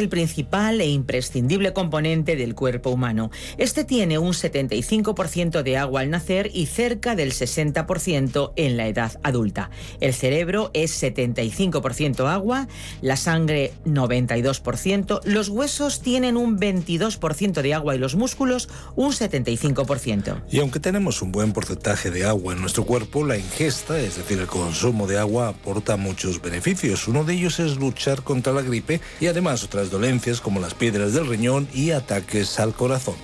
El principal e imprescindible componente del cuerpo humano. Este tiene un 75% de agua al nacer y cerca del 60% en la edad adulta. El cerebro es 75% agua, la sangre 92%, los huesos tienen un 22% de agua y los músculos un 75%. Y aunque tenemos un buen porcentaje de agua en nuestro cuerpo, la ingesta, es decir, el consumo de agua, aporta muchos beneficios. Uno de ellos es luchar contra la gripe y además otras dolencias como las piedras del riñón y ataques al corazón.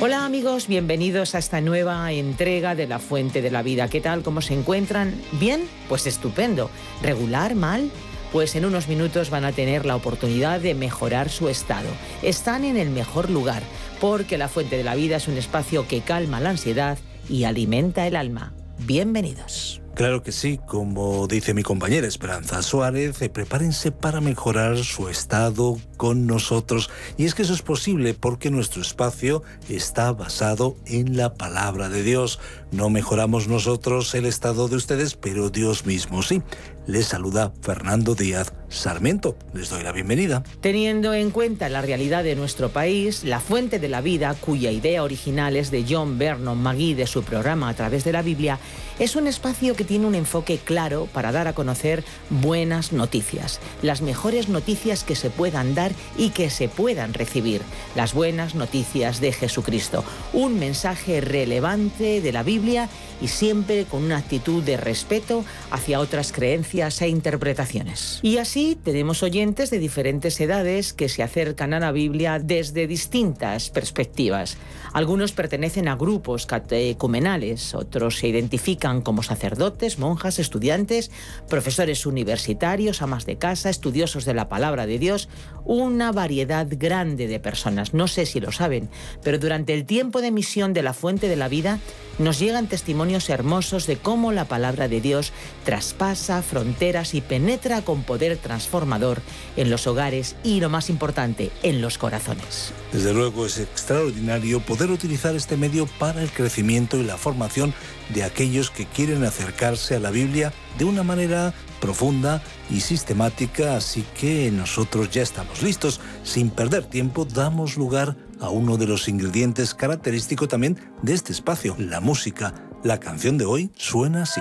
Hola amigos, bienvenidos a esta nueva entrega de La Fuente de la Vida. ¿Qué tal? ¿Cómo se encuentran? ¿Bien? Pues estupendo. ¿Regular? ¿Mal? Pues en unos minutos van a tener la oportunidad de mejorar su estado. Están en el mejor lugar, porque La Fuente de la Vida es un espacio que calma la ansiedad y alimenta el alma. Bienvenidos. Claro que sí, como dice mi compañera Esperanza Suárez, eh, prepárense para mejorar su estado con nosotros. Y es que eso es posible porque nuestro espacio está basado en la palabra de Dios. No mejoramos nosotros el estado de ustedes, pero Dios mismo sí. Les saluda Fernando Díaz Sarmiento. Les doy la bienvenida. Teniendo en cuenta la realidad de nuestro país, la fuente de la vida, cuya idea original es de John Vernon McGee de su programa A través de la Biblia, es un espacio que tiene un enfoque claro para dar a conocer buenas noticias, las mejores noticias que se puedan dar y que se puedan recibir, las buenas noticias de Jesucristo, un mensaje relevante de la Biblia y siempre con una actitud de respeto hacia otras creencias e interpretaciones. Y así tenemos oyentes de diferentes edades que se acercan a la Biblia desde distintas perspectivas. Algunos pertenecen a grupos catecumenales, otros se identifican como sacerdotes, monjas, estudiantes, profesores universitarios, amas de casa, estudiosos de la palabra de Dios, una variedad grande de personas. No sé si lo saben, pero durante el tiempo de misión de la fuente de la vida nos llegan testimonios hermosos de cómo la palabra de Dios traspasa fronteras y penetra con poder transformador en los hogares y, lo más importante, en los corazones. Desde luego es extraordinario poder utilizar este medio para el crecimiento y la formación de aquellos que quieren acercarse a la Biblia de una manera profunda y sistemática, así que nosotros ya estamos listos. Sin perder tiempo, damos lugar a uno de los ingredientes característicos también de este espacio, la música. La canción de hoy suena así.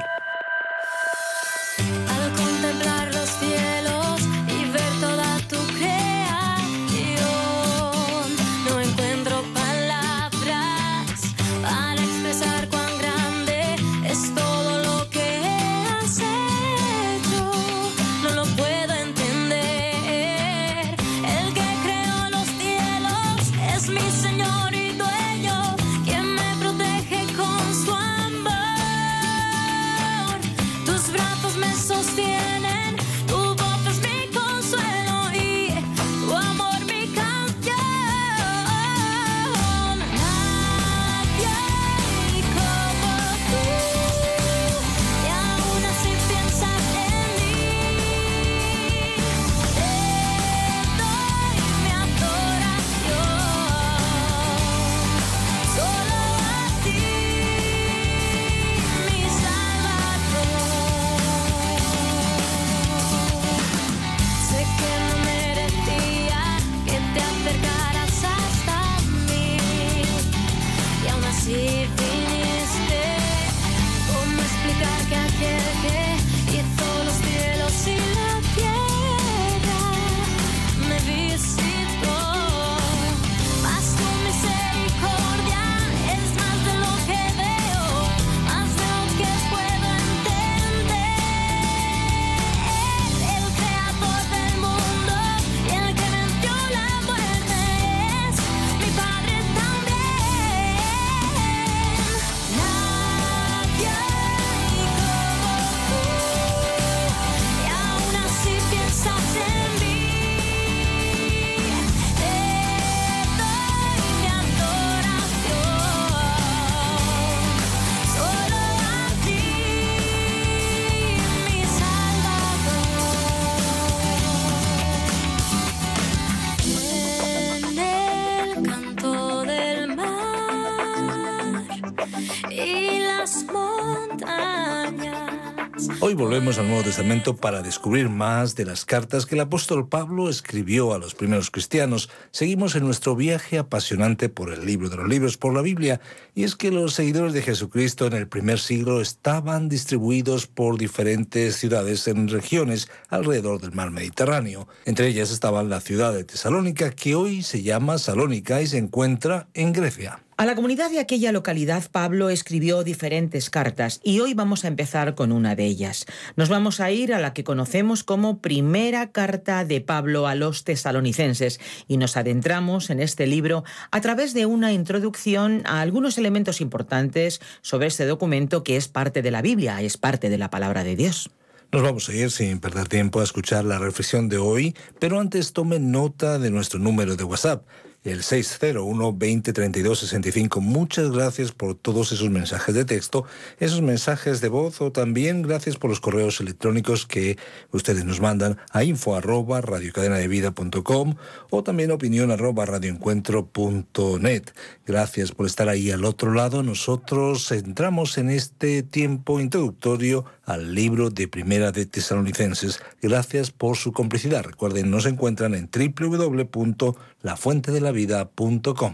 Hoy volvemos al Nuevo Testamento para descubrir más de las cartas que el apóstol Pablo escribió a los primeros cristianos. Seguimos en nuestro viaje apasionante por el libro de los libros, por la Biblia, y es que los seguidores de Jesucristo en el primer siglo estaban distribuidos por diferentes ciudades en regiones alrededor del mar Mediterráneo. Entre ellas estaba la ciudad de Tesalónica, que hoy se llama Salónica y se encuentra en Grecia. A la comunidad de aquella localidad Pablo escribió diferentes cartas y hoy vamos a empezar con una de ellas. Nos vamos a ir a la que conocemos como primera carta de Pablo a los tesalonicenses y nos adentramos en este libro a través de una introducción a algunos elementos importantes sobre este documento que es parte de la Biblia, es parte de la palabra de Dios. Nos vamos a ir sin perder tiempo a escuchar la reflexión de hoy, pero antes tome nota de nuestro número de WhatsApp el 601-2032-65. Muchas gracias por todos esos mensajes de texto, esos mensajes de voz o también gracias por los correos electrónicos que ustedes nos mandan a info arroba radiocadenadevida.com o también opinión arroba radioencuentro.net. Gracias por estar ahí al otro lado. Nosotros entramos en este tiempo introductorio al libro de Primera de Tesalonicenses. Gracias por su complicidad. Recuerden, nos encuentran en www.lafuentedelavida.com.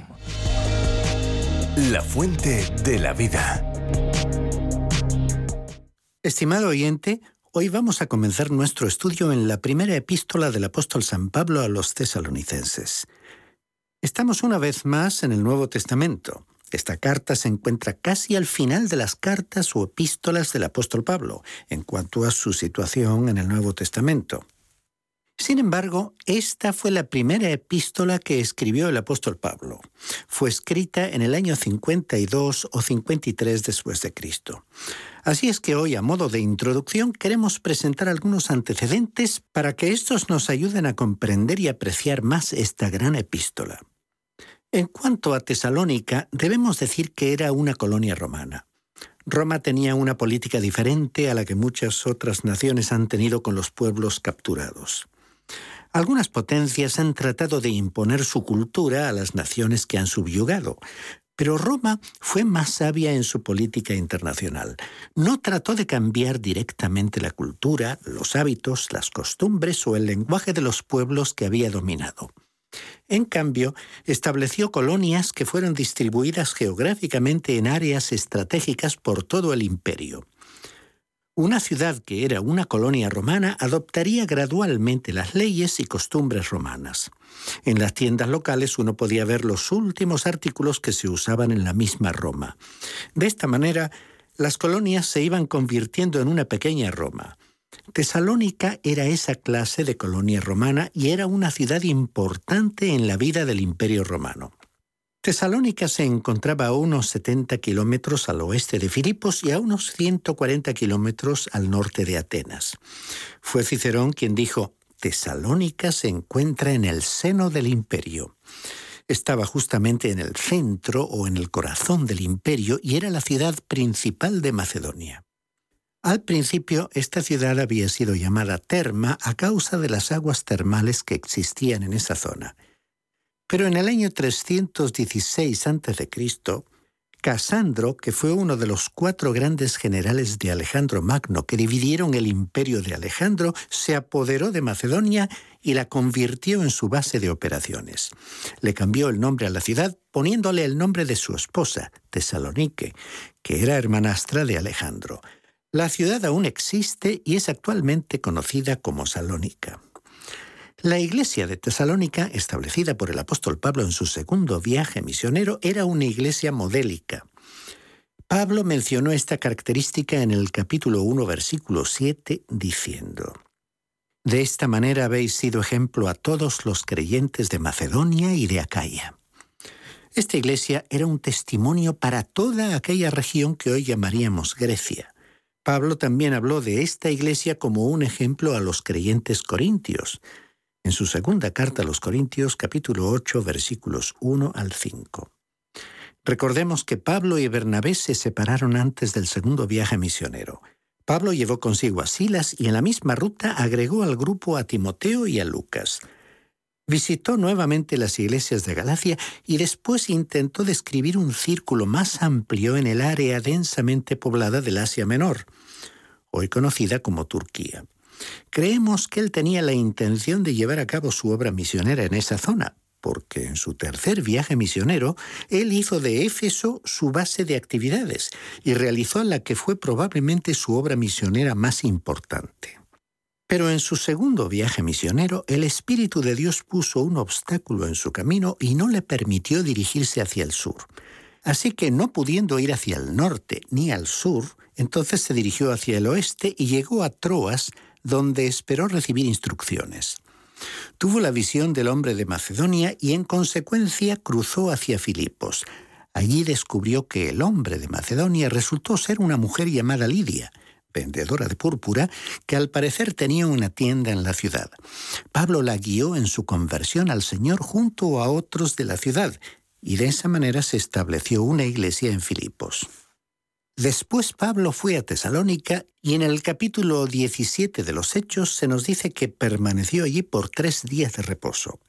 La Fuente de la Vida. Estimado oyente, hoy vamos a comenzar nuestro estudio en la primera epístola del apóstol San Pablo a los tesalonicenses. Estamos una vez más en el Nuevo Testamento. Esta carta se encuentra casi al final de las cartas o epístolas del apóstol Pablo en cuanto a su situación en el Nuevo Testamento. Sin embargo, esta fue la primera epístola que escribió el apóstol Pablo. Fue escrita en el año 52 o 53 después de Cristo. Así es que hoy, a modo de introducción, queremos presentar algunos antecedentes para que estos nos ayuden a comprender y apreciar más esta gran epístola. En cuanto a Tesalónica, debemos decir que era una colonia romana. Roma tenía una política diferente a la que muchas otras naciones han tenido con los pueblos capturados. Algunas potencias han tratado de imponer su cultura a las naciones que han subyugado, pero Roma fue más sabia en su política internacional. No trató de cambiar directamente la cultura, los hábitos, las costumbres o el lenguaje de los pueblos que había dominado. En cambio, estableció colonias que fueron distribuidas geográficamente en áreas estratégicas por todo el imperio. Una ciudad que era una colonia romana adoptaría gradualmente las leyes y costumbres romanas. En las tiendas locales uno podía ver los últimos artículos que se usaban en la misma Roma. De esta manera, las colonias se iban convirtiendo en una pequeña Roma. Tesalónica era esa clase de colonia romana y era una ciudad importante en la vida del Imperio romano. Tesalónica se encontraba a unos 70 kilómetros al oeste de Filipos y a unos 140 kilómetros al norte de Atenas. Fue Cicerón quien dijo, Tesalónica se encuentra en el seno del imperio. Estaba justamente en el centro o en el corazón del imperio y era la ciudad principal de Macedonia. Al principio, esta ciudad había sido llamada Terma a causa de las aguas termales que existían en esa zona. Pero en el año 316 a.C., Casandro, que fue uno de los cuatro grandes generales de Alejandro Magno que dividieron el imperio de Alejandro, se apoderó de Macedonia y la convirtió en su base de operaciones. Le cambió el nombre a la ciudad poniéndole el nombre de su esposa, Tesalonique, que era hermanastra de Alejandro. La ciudad aún existe y es actualmente conocida como Salónica. La iglesia de Tesalónica, establecida por el apóstol Pablo en su segundo viaje misionero, era una iglesia modélica. Pablo mencionó esta característica en el capítulo 1, versículo 7, diciendo, De esta manera habéis sido ejemplo a todos los creyentes de Macedonia y de Acaya. Esta iglesia era un testimonio para toda aquella región que hoy llamaríamos Grecia. Pablo también habló de esta iglesia como un ejemplo a los creyentes corintios, en su segunda carta a los Corintios capítulo 8 versículos 1 al 5. Recordemos que Pablo y Bernabé se separaron antes del segundo viaje misionero. Pablo llevó consigo a Silas y en la misma ruta agregó al grupo a Timoteo y a Lucas. Visitó nuevamente las iglesias de Galacia y después intentó describir un círculo más amplio en el área densamente poblada del Asia Menor. hoy conocida como Turquía. Creemos que él tenía la intención de llevar a cabo su obra misionera en esa zona, porque en su tercer viaje misionero él hizo de Éfeso su base de actividades y realizó la que fue probablemente su obra misionera más importante. Pero en su segundo viaje misionero, el Espíritu de Dios puso un obstáculo en su camino y no le permitió dirigirse hacia el sur. Así que no pudiendo ir hacia el norte ni al sur, entonces se dirigió hacia el oeste y llegó a Troas, donde esperó recibir instrucciones. Tuvo la visión del hombre de Macedonia y en consecuencia cruzó hacia Filipos. Allí descubrió que el hombre de Macedonia resultó ser una mujer llamada Lidia, vendedora de púrpura, que al parecer tenía una tienda en la ciudad. Pablo la guió en su conversión al Señor junto a otros de la ciudad, y de esa manera se estableció una iglesia en Filipos. Después Pablo fue a Tesalónica y en el capítulo 17 de los Hechos se nos dice que permaneció allí por tres días de reposo.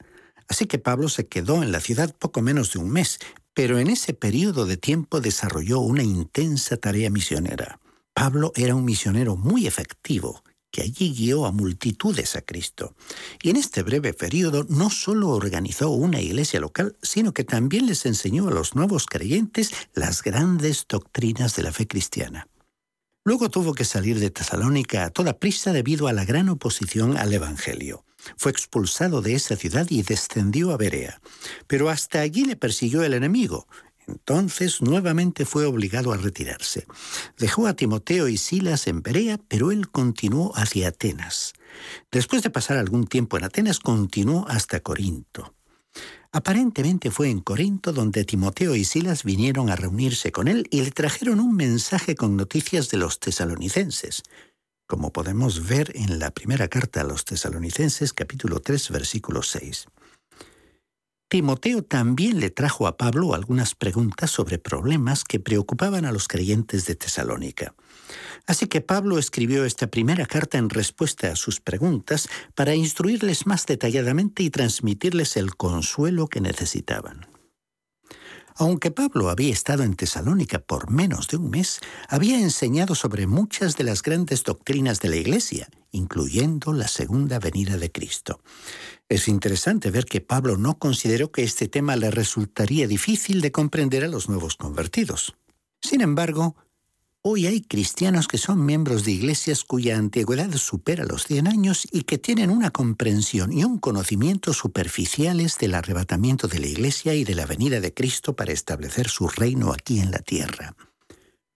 Así que Pablo se quedó en la ciudad poco menos de un mes, pero en ese periodo de tiempo desarrolló una intensa tarea misionera. Pablo era un misionero muy efectivo que allí guió a multitudes a Cristo. Y en este breve periodo no solo organizó una iglesia local, sino que también les enseñó a los nuevos creyentes las grandes doctrinas de la fe cristiana. Luego tuvo que salir de Tesalónica a toda prisa debido a la gran oposición al Evangelio. Fue expulsado de esa ciudad y descendió a Berea. Pero hasta allí le persiguió el enemigo, entonces nuevamente fue obligado a retirarse. Dejó a Timoteo y Silas en Perea, pero él continuó hacia Atenas. Después de pasar algún tiempo en Atenas, continuó hasta Corinto. Aparentemente fue en Corinto donde Timoteo y Silas vinieron a reunirse con él y le trajeron un mensaje con noticias de los tesalonicenses, como podemos ver en la primera carta a los tesalonicenses capítulo 3 versículo 6. Timoteo también le trajo a Pablo algunas preguntas sobre problemas que preocupaban a los creyentes de Tesalónica. Así que Pablo escribió esta primera carta en respuesta a sus preguntas para instruirles más detalladamente y transmitirles el consuelo que necesitaban. Aunque Pablo había estado en Tesalónica por menos de un mes, había enseñado sobre muchas de las grandes doctrinas de la Iglesia, incluyendo la segunda venida de Cristo. Es interesante ver que Pablo no consideró que este tema le resultaría difícil de comprender a los nuevos convertidos. Sin embargo, hoy hay cristianos que son miembros de iglesias cuya antigüedad supera los 100 años y que tienen una comprensión y un conocimiento superficiales del arrebatamiento de la iglesia y de la venida de Cristo para establecer su reino aquí en la tierra.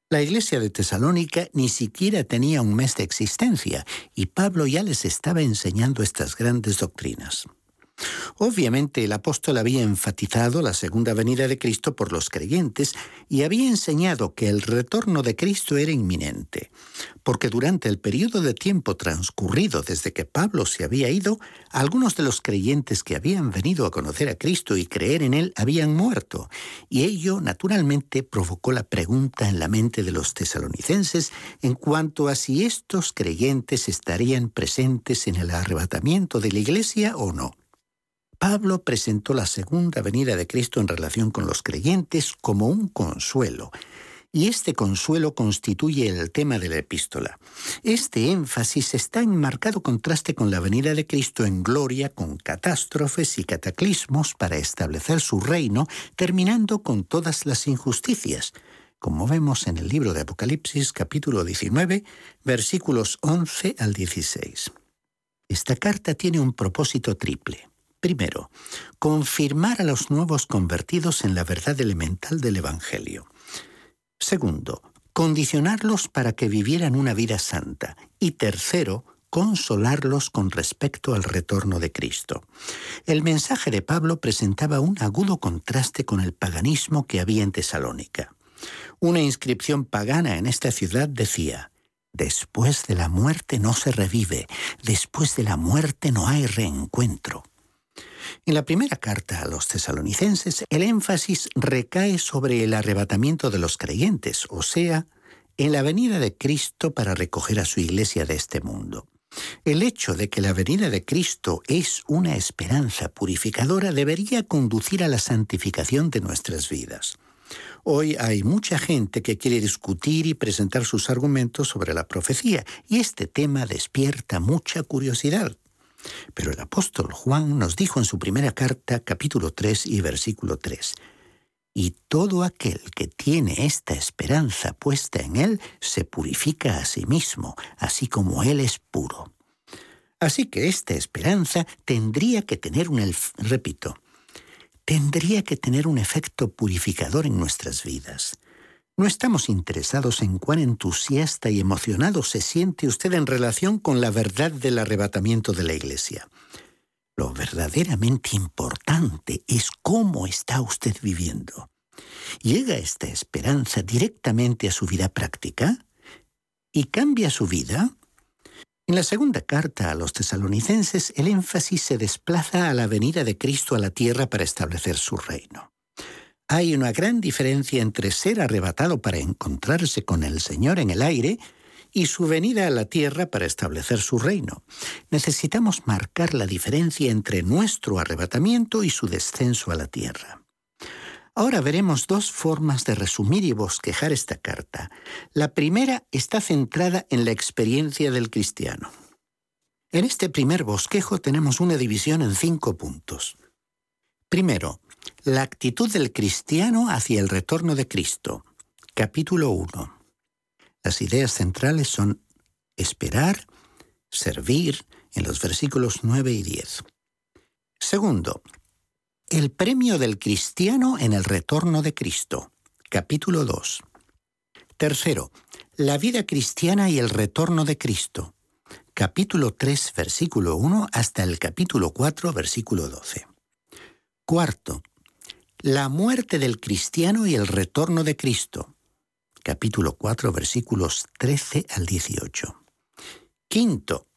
La iglesia de Tesalónica ni siquiera tenía un mes de existencia y Pablo ya les estaba enseñando estas grandes doctrinas. Obviamente el apóstol había enfatizado la segunda venida de Cristo por los creyentes y había enseñado que el retorno de Cristo era inminente, porque durante el periodo de tiempo transcurrido desde que Pablo se había ido, algunos de los creyentes que habían venido a conocer a Cristo y creer en Él habían muerto, y ello naturalmente provocó la pregunta en la mente de los tesalonicenses en cuanto a si estos creyentes estarían presentes en el arrebatamiento de la iglesia o no. Pablo presentó la segunda venida de Cristo en relación con los creyentes como un consuelo, y este consuelo constituye el tema de la epístola. Este énfasis está en marcado contraste con la venida de Cristo en gloria, con catástrofes y cataclismos para establecer su reino, terminando con todas las injusticias, como vemos en el libro de Apocalipsis capítulo 19, versículos 11 al 16. Esta carta tiene un propósito triple. Primero, confirmar a los nuevos convertidos en la verdad elemental del Evangelio. Segundo, condicionarlos para que vivieran una vida santa. Y tercero, consolarlos con respecto al retorno de Cristo. El mensaje de Pablo presentaba un agudo contraste con el paganismo que había en Tesalónica. Una inscripción pagana en esta ciudad decía, Después de la muerte no se revive, después de la muerte no hay reencuentro. En la primera carta a los tesalonicenses, el énfasis recae sobre el arrebatamiento de los creyentes, o sea, en la venida de Cristo para recoger a su iglesia de este mundo. El hecho de que la venida de Cristo es una esperanza purificadora debería conducir a la santificación de nuestras vidas. Hoy hay mucha gente que quiere discutir y presentar sus argumentos sobre la profecía, y este tema despierta mucha curiosidad. Pero el apóstol Juan nos dijo en su primera carta, capítulo 3 y versículo 3, y todo aquel que tiene esta esperanza puesta en Él se purifica a sí mismo, así como Él es puro. Así que esta esperanza tendría que tener un, repito, tendría que tener un efecto purificador en nuestras vidas. No estamos interesados en cuán entusiasta y emocionado se siente usted en relación con la verdad del arrebatamiento de la Iglesia. Lo verdaderamente importante es cómo está usted viviendo. ¿Llega esta esperanza directamente a su vida práctica? ¿Y cambia su vida? En la segunda carta a los tesalonicenses, el énfasis se desplaza a la venida de Cristo a la tierra para establecer su reino. Hay una gran diferencia entre ser arrebatado para encontrarse con el Señor en el aire y su venida a la tierra para establecer su reino. Necesitamos marcar la diferencia entre nuestro arrebatamiento y su descenso a la tierra. Ahora veremos dos formas de resumir y bosquejar esta carta. La primera está centrada en la experiencia del cristiano. En este primer bosquejo tenemos una división en cinco puntos. Primero, la actitud del cristiano hacia el retorno de Cristo. Capítulo 1. Las ideas centrales son esperar, servir, en los versículos 9 y 10. Segundo, el premio del cristiano en el retorno de Cristo. Capítulo 2. Tercero, la vida cristiana y el retorno de Cristo. Capítulo 3, versículo 1 hasta el capítulo 4, versículo 12. Cuarto, la muerte del cristiano y el retorno de Cristo. Capítulo 4, versículos 13 al 18. Quinto,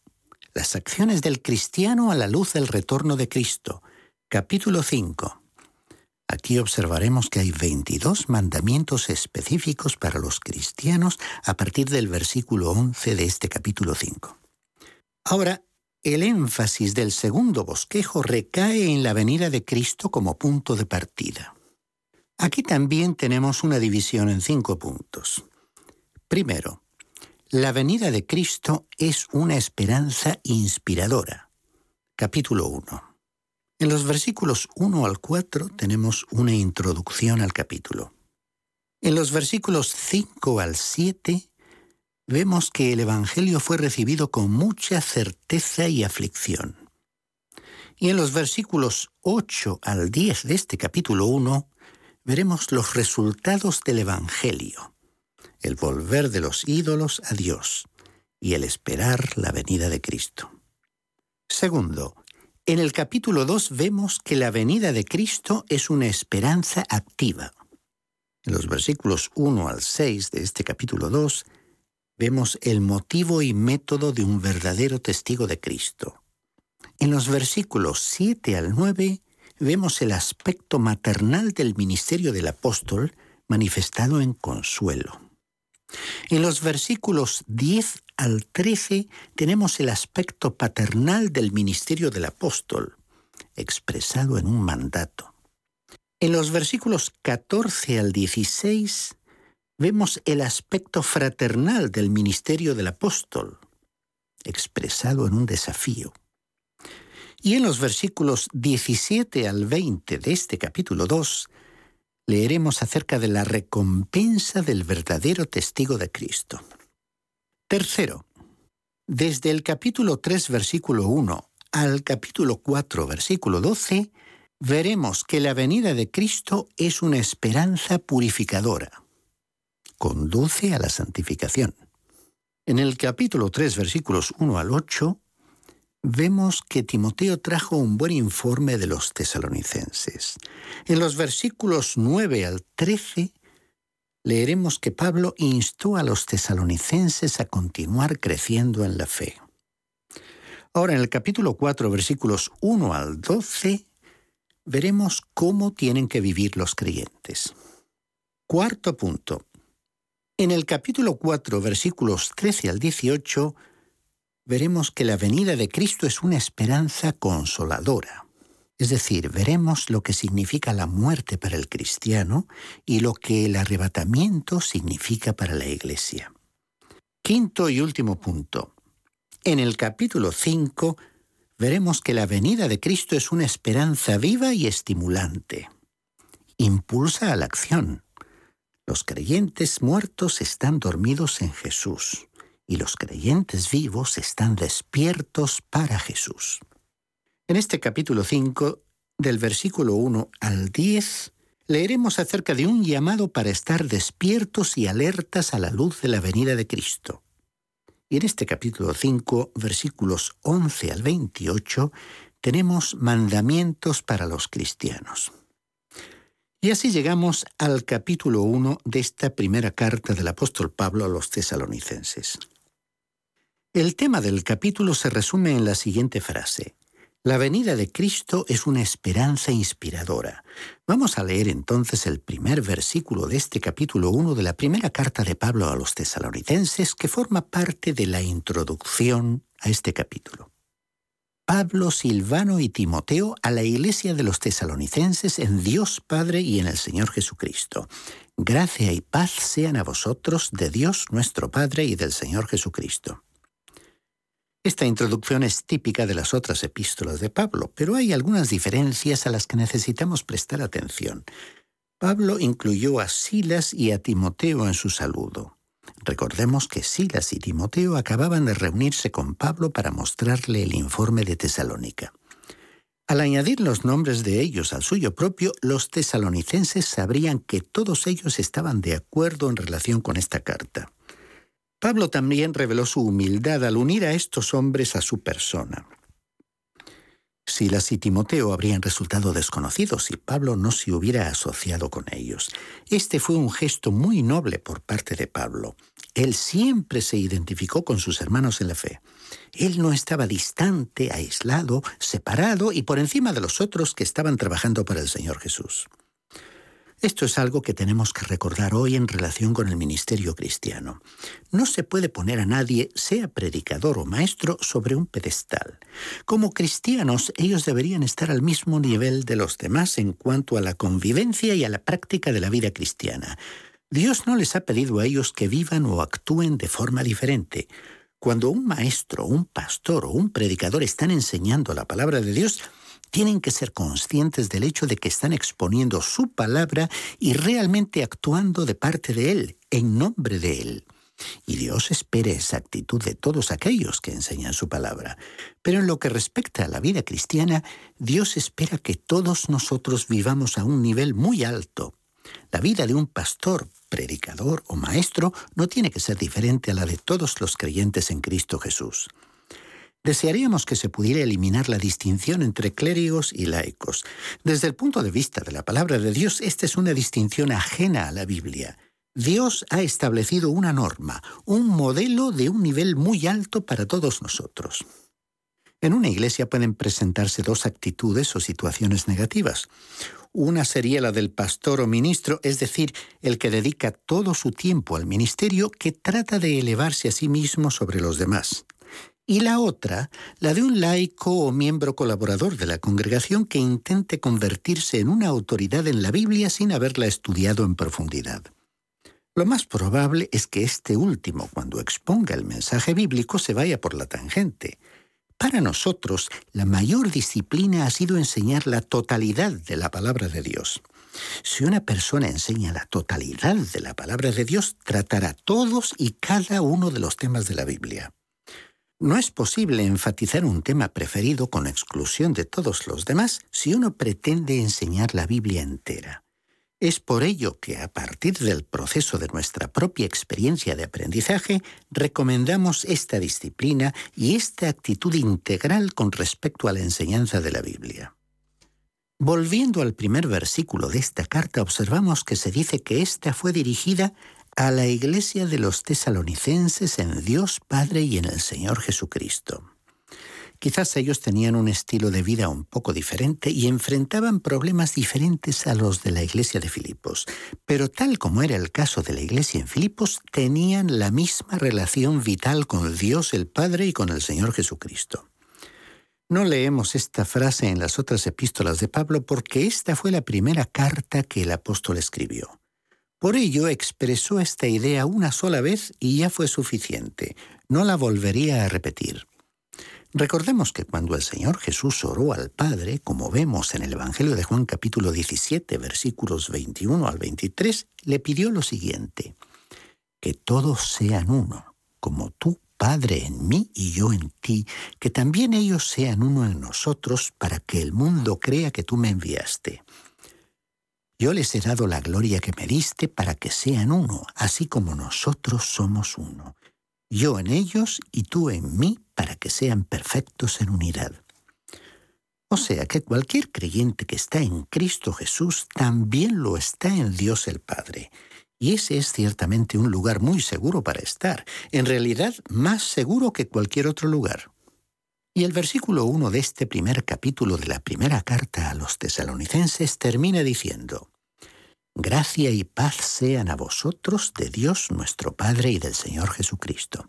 las acciones del cristiano a la luz del retorno de Cristo. Capítulo 5. Aquí observaremos que hay 22 mandamientos específicos para los cristianos a partir del versículo 11 de este capítulo 5. Ahora, el énfasis del segundo bosquejo recae en la venida de Cristo como punto de partida. Aquí también tenemos una división en cinco puntos. Primero, la venida de Cristo es una esperanza inspiradora. Capítulo 1. En los versículos 1 al 4 tenemos una introducción al capítulo. En los versículos 5 al 7 vemos que el Evangelio fue recibido con mucha certeza y aflicción. Y en los versículos 8 al 10 de este capítulo 1 veremos los resultados del Evangelio, el volver de los ídolos a Dios y el esperar la venida de Cristo. Segundo, en el capítulo 2 vemos que la venida de Cristo es una esperanza activa. En los versículos 1 al 6 de este capítulo 2 vemos el motivo y método de un verdadero testigo de Cristo. En los versículos 7 al 9 vemos el aspecto maternal del ministerio del apóstol manifestado en consuelo. En los versículos 10 al 13 tenemos el aspecto paternal del ministerio del apóstol, expresado en un mandato. En los versículos 14 al 16 vemos el aspecto fraternal del ministerio del apóstol, expresado en un desafío. Y en los versículos 17 al 20 de este capítulo 2, leeremos acerca de la recompensa del verdadero testigo de Cristo. Tercero, desde el capítulo 3, versículo 1 al capítulo 4, versículo 12, veremos que la venida de Cristo es una esperanza purificadora conduce a la santificación. En el capítulo 3, versículos 1 al 8, vemos que Timoteo trajo un buen informe de los tesalonicenses. En los versículos 9 al 13, leeremos que Pablo instó a los tesalonicenses a continuar creciendo en la fe. Ahora, en el capítulo 4, versículos 1 al 12, veremos cómo tienen que vivir los creyentes. Cuarto punto. En el capítulo 4, versículos 13 al 18, veremos que la venida de Cristo es una esperanza consoladora. Es decir, veremos lo que significa la muerte para el cristiano y lo que el arrebatamiento significa para la iglesia. Quinto y último punto. En el capítulo 5 veremos que la venida de Cristo es una esperanza viva y estimulante. Impulsa a la acción. Los creyentes muertos están dormidos en Jesús y los creyentes vivos están despiertos para Jesús. En este capítulo 5, del versículo 1 al 10, leeremos acerca de un llamado para estar despiertos y alertas a la luz de la venida de Cristo. Y en este capítulo 5, versículos 11 al 28, tenemos mandamientos para los cristianos. Y así llegamos al capítulo 1 de esta primera carta del apóstol Pablo a los tesalonicenses. El tema del capítulo se resume en la siguiente frase. La venida de Cristo es una esperanza inspiradora. Vamos a leer entonces el primer versículo de este capítulo 1 de la primera carta de Pablo a los tesalonicenses que forma parte de la introducción a este capítulo. Pablo, Silvano y Timoteo a la iglesia de los tesalonicenses en Dios Padre y en el Señor Jesucristo. Gracia y paz sean a vosotros de Dios nuestro Padre y del Señor Jesucristo. Esta introducción es típica de las otras epístolas de Pablo, pero hay algunas diferencias a las que necesitamos prestar atención. Pablo incluyó a Silas y a Timoteo en su saludo. Recordemos que Silas y Timoteo acababan de reunirse con Pablo para mostrarle el informe de Tesalónica. Al añadir los nombres de ellos al suyo propio, los tesalonicenses sabrían que todos ellos estaban de acuerdo en relación con esta carta. Pablo también reveló su humildad al unir a estos hombres a su persona. Silas y Timoteo habrían resultado desconocidos si Pablo no se hubiera asociado con ellos. Este fue un gesto muy noble por parte de Pablo. Él siempre se identificó con sus hermanos en la fe. Él no estaba distante, aislado, separado y por encima de los otros que estaban trabajando para el Señor Jesús. Esto es algo que tenemos que recordar hoy en relación con el ministerio cristiano. No se puede poner a nadie, sea predicador o maestro, sobre un pedestal. Como cristianos, ellos deberían estar al mismo nivel de los demás en cuanto a la convivencia y a la práctica de la vida cristiana. Dios no les ha pedido a ellos que vivan o actúen de forma diferente. Cuando un maestro, un pastor o un predicador están enseñando la palabra de Dios, tienen que ser conscientes del hecho de que están exponiendo su palabra y realmente actuando de parte de Él, en nombre de Él. Y Dios espera esa actitud de todos aquellos que enseñan su palabra. Pero en lo que respecta a la vida cristiana, Dios espera que todos nosotros vivamos a un nivel muy alto. La vida de un pastor, predicador o maestro no tiene que ser diferente a la de todos los creyentes en Cristo Jesús. Desearíamos que se pudiera eliminar la distinción entre clérigos y laicos. Desde el punto de vista de la palabra de Dios, esta es una distinción ajena a la Biblia. Dios ha establecido una norma, un modelo de un nivel muy alto para todos nosotros. En una iglesia pueden presentarse dos actitudes o situaciones negativas. Una sería la del pastor o ministro, es decir, el que dedica todo su tiempo al ministerio que trata de elevarse a sí mismo sobre los demás y la otra, la de un laico o miembro colaborador de la congregación que intente convertirse en una autoridad en la Biblia sin haberla estudiado en profundidad. Lo más probable es que este último, cuando exponga el mensaje bíblico, se vaya por la tangente. Para nosotros, la mayor disciplina ha sido enseñar la totalidad de la palabra de Dios. Si una persona enseña la totalidad de la palabra de Dios, tratará todos y cada uno de los temas de la Biblia. No es posible enfatizar un tema preferido con exclusión de todos los demás si uno pretende enseñar la Biblia entera. Es por ello que a partir del proceso de nuestra propia experiencia de aprendizaje, recomendamos esta disciplina y esta actitud integral con respecto a la enseñanza de la Biblia. Volviendo al primer versículo de esta carta, observamos que se dice que ésta fue dirigida a la iglesia de los tesalonicenses en Dios Padre y en el Señor Jesucristo. Quizás ellos tenían un estilo de vida un poco diferente y enfrentaban problemas diferentes a los de la iglesia de Filipos, pero tal como era el caso de la iglesia en Filipos, tenían la misma relación vital con Dios el Padre y con el Señor Jesucristo. No leemos esta frase en las otras epístolas de Pablo porque esta fue la primera carta que el apóstol escribió. Por ello expresó esta idea una sola vez y ya fue suficiente. No la volvería a repetir. Recordemos que cuando el Señor Jesús oró al Padre, como vemos en el Evangelio de Juan capítulo 17, versículos 21 al 23, le pidió lo siguiente, que todos sean uno, como tú, Padre, en mí y yo en ti, que también ellos sean uno en nosotros, para que el mundo crea que tú me enviaste. Yo les he dado la gloria que me diste para que sean uno, así como nosotros somos uno. Yo en ellos y tú en mí, para que sean perfectos en unidad. O sea que cualquier creyente que está en Cristo Jesús también lo está en Dios el Padre. Y ese es ciertamente un lugar muy seguro para estar, en realidad más seguro que cualquier otro lugar. Y el versículo 1 de este primer capítulo de la primera carta a los tesalonicenses termina diciendo, Gracia y paz sean a vosotros de Dios nuestro Padre y del Señor Jesucristo.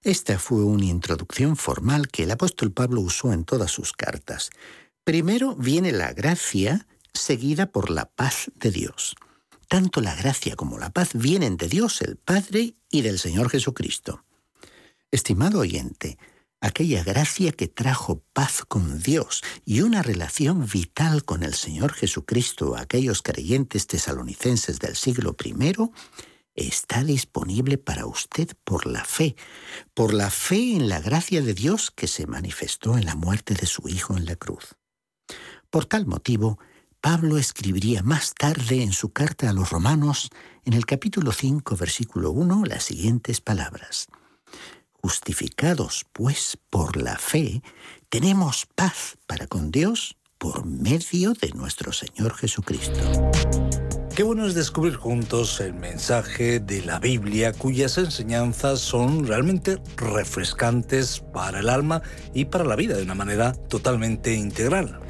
Esta fue una introducción formal que el apóstol Pablo usó en todas sus cartas. Primero viene la gracia, seguida por la paz de Dios. Tanto la gracia como la paz vienen de Dios el Padre y del Señor Jesucristo. Estimado oyente, aquella gracia que trajo paz con Dios y una relación vital con el Señor Jesucristo a aquellos creyentes tesalonicenses del siglo I, está disponible para usted por la fe, por la fe en la gracia de Dios que se manifestó en la muerte de su Hijo en la cruz. Por tal motivo, Pablo escribiría más tarde en su carta a los romanos, en el capítulo 5, versículo 1, las siguientes palabras. Justificados, pues, por la fe, tenemos paz para con Dios por medio de nuestro Señor Jesucristo. Qué bueno es descubrir juntos el mensaje de la Biblia cuyas enseñanzas son realmente refrescantes para el alma y para la vida de una manera totalmente integral.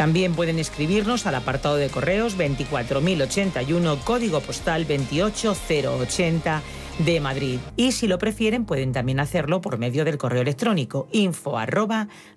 También pueden escribirnos al apartado de correos 24081, código postal 28080 de Madrid. Y si lo prefieren, pueden también hacerlo por medio del correo electrónico info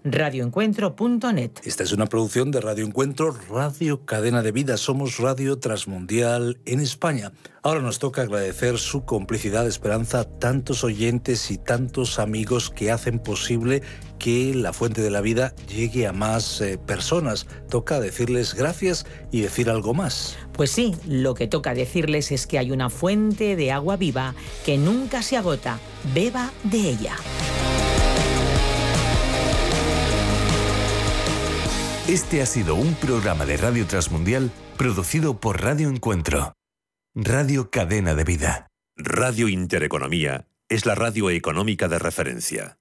radioencuentro.net. Esta es una producción de Radio Encuentro, Radio Cadena de Vida. Somos Radio Transmundial en España. Ahora nos toca agradecer su complicidad, esperanza, tantos oyentes y tantos amigos que hacen posible que la fuente de la vida llegue a más eh, personas. Toca decirles gracias y decir algo más. Pues sí, lo que toca decirles es que hay una fuente de agua viva que nunca se agota. Beba de ella. Este ha sido un programa de Radio Transmundial producido por Radio Encuentro. Radio Cadena de Vida. Radio Intereconomía es la radio económica de referencia.